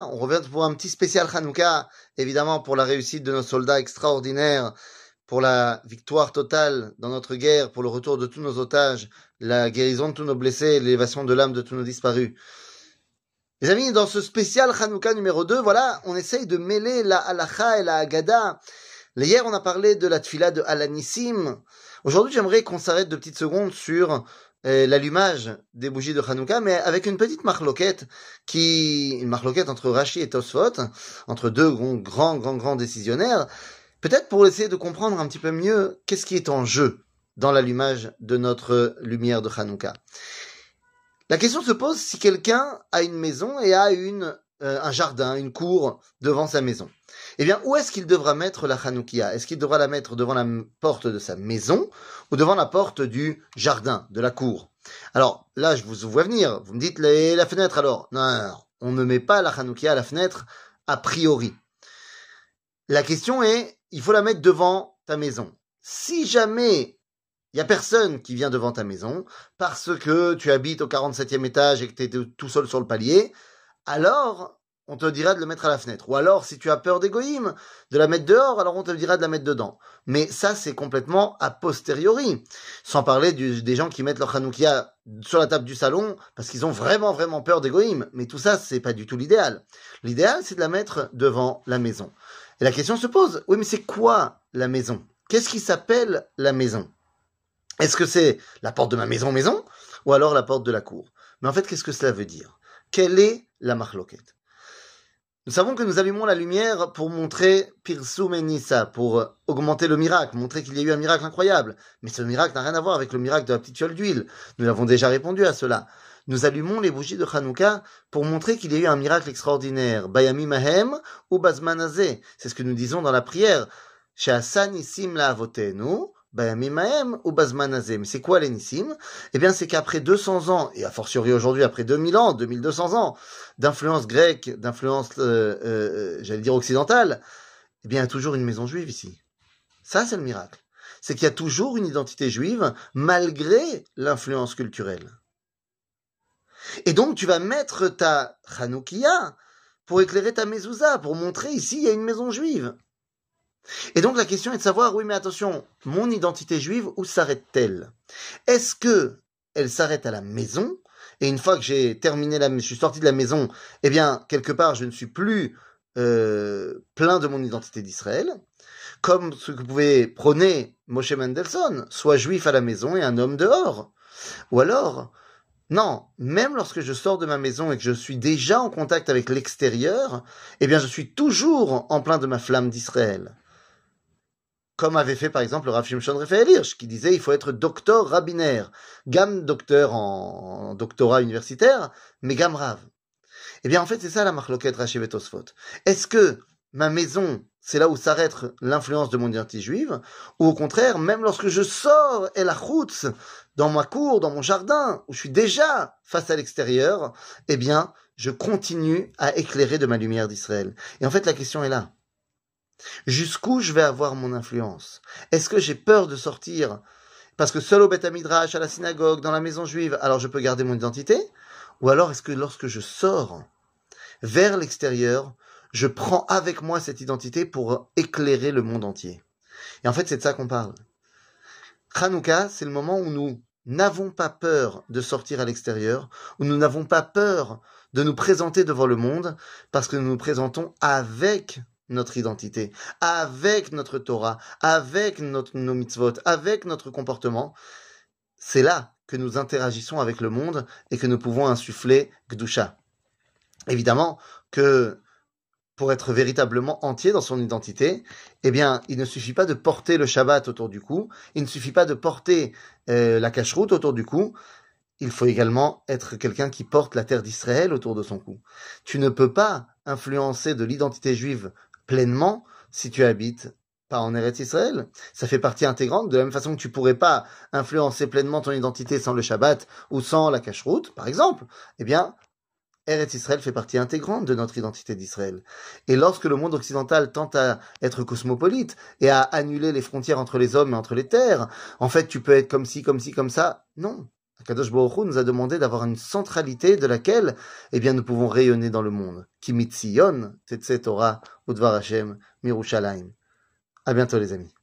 On revient pour un petit spécial Hanouka, évidemment pour la réussite de nos soldats extraordinaires, pour la victoire totale dans notre guerre, pour le retour de tous nos otages, la guérison de tous nos blessés, l'élévation de l'âme de tous nos disparus. Les amis, dans ce spécial Hanouka numéro 2, voilà, on essaye de mêler la halacha et la agada. Hier, on a parlé de la tfila de Alanissim. Aujourd'hui, j'aimerais qu'on s'arrête de petites secondes sur l'allumage des bougies de Hanouka, mais avec une petite marloquette qui, une marloquette entre Rashi et Tosfot, entre deux grands, grands, grands, grands décisionnaires, peut-être pour essayer de comprendre un petit peu mieux qu'est-ce qui est en jeu dans l'allumage de notre lumière de Hanouka. La question se pose si quelqu'un a une maison et a une, euh, un jardin, une cour devant sa maison. Eh bien, où est-ce qu'il devra mettre la Hanoukia? Est-ce qu'il devra la mettre devant la porte de sa maison ou devant la porte du jardin, de la cour? Alors, là, je vous vois venir. Vous me dites la fenêtre alors? Non, on ne met pas la Hanoukia à la fenêtre a priori. La question est, il faut la mettre devant ta maison. Si jamais il y a personne qui vient devant ta maison parce que tu habites au 47e étage et que tu es tout seul sur le palier, alors on te dira de le mettre à la fenêtre. Ou alors, si tu as peur d'égoïme, de la mettre dehors, alors on te dira de la mettre dedans. Mais ça, c'est complètement a posteriori. Sans parler des gens qui mettent leur Hanoukia sur la table du salon parce qu'ils ont vraiment, vraiment peur d'égoïme. Mais tout ça, c'est pas du tout l'idéal. L'idéal, c'est de la mettre devant la maison. Et la question se pose, oui, mais c'est quoi la maison? Qu'est-ce qui s'appelle la maison? Est-ce que c'est la porte de ma maison, maison? Ou alors la porte de la cour? Mais en fait, qu'est-ce que cela veut dire? Quelle est la nous savons que nous allumons la lumière pour montrer Pirsum Nissa, pour augmenter le miracle, montrer qu'il y a eu un miracle incroyable. Mais ce miracle n'a rien à voir avec le miracle de la petite tuile d'huile. Nous avons déjà répondu à cela. Nous allumons les bougies de Hanouka pour montrer qu'il y a eu un miracle extraordinaire. Bayami Mahem ou Bazmanazé. C'est ce que nous disons dans la prière. C'est quoi l'énissim Eh bien, c'est qu'après 200 ans, et a fortiori aujourd'hui après 2000 ans, 2200 ans, d'influence grecque, d'influence, euh, euh, j'allais dire occidentale, eh bien, il y a toujours une maison juive ici. Ça, c'est le miracle. C'est qu'il y a toujours une identité juive malgré l'influence culturelle. Et donc, tu vas mettre ta Hanoukia pour éclairer ta mezouza, pour montrer ici, il y a une maison juive. Et donc la question est de savoir, oui mais attention, mon identité juive, où s'arrête-t-elle? Est-ce que elle s'arrête à la maison? Et une fois que j'ai terminé la, je suis sorti de la maison, eh bien quelque part je ne suis plus euh, plein de mon identité d'Israël, comme ce que pouvait prôner Moshe Mendelssohn, soit juif à la maison et un homme dehors. Ou alors, non, même lorsque je sors de ma maison et que je suis déjà en contact avec l'extérieur, eh bien je suis toujours en plein de ma flamme d'Israël comme avait fait par exemple le Rav Shimshon Raphaël Hirsch, qui disait il faut être docteur rabbinaire, gamme docteur en, doctorat universitaire, mais gamme Rav. Eh bien en fait c'est ça la marloquette Rachiv Tosfot. Est-ce que ma maison, c'est là où s'arrête l'influence de mon identité juive, ou au contraire, même lorsque je sors et la route dans ma cour, dans mon jardin, où je suis déjà face à l'extérieur, eh bien, je continue à éclairer de ma lumière d'Israël. Et en fait, la question est là. Jusqu'où je vais avoir mon influence? Est-ce que j'ai peur de sortir? Parce que seul au Beth Midrash, à la synagogue, dans la maison juive, alors je peux garder mon identité? Ou alors est-ce que lorsque je sors vers l'extérieur, je prends avec moi cette identité pour éclairer le monde entier? Et en fait, c'est de ça qu'on parle. Hanouka, c'est le moment où nous n'avons pas peur de sortir à l'extérieur, où nous n'avons pas peur de nous présenter devant le monde, parce que nous nous présentons avec notre identité, avec notre Torah, avec nos mitzvot, avec notre comportement, c'est là que nous interagissons avec le monde et que nous pouvons insuffler Gdusha. Évidemment que pour être véritablement entier dans son identité, eh bien, il ne suffit pas de porter le Shabbat autour du cou, il ne suffit pas de porter euh, la cacheroute autour du cou, il faut également être quelqu'un qui porte la terre d'Israël autour de son cou. Tu ne peux pas influencer de l'identité juive pleinement si tu habites pas en Eretz Israël. Ça fait partie intégrante, de la même façon que tu pourrais pas influencer pleinement ton identité sans le Shabbat ou sans la cache par exemple. Eh bien, Eretz Israël fait partie intégrante de notre identité d'Israël. Et lorsque le monde occidental tente à être cosmopolite et à annuler les frontières entre les hommes et entre les terres, en fait, tu peux être comme ci, comme ci, comme ça. Non. Kadosh Baruch nous a demandé d'avoir une centralité de laquelle, eh bien, nous pouvons rayonner dans le monde. Kimitzion, Tetse Torah, Udvar Hashem, Mirushalayim. À bientôt, les amis.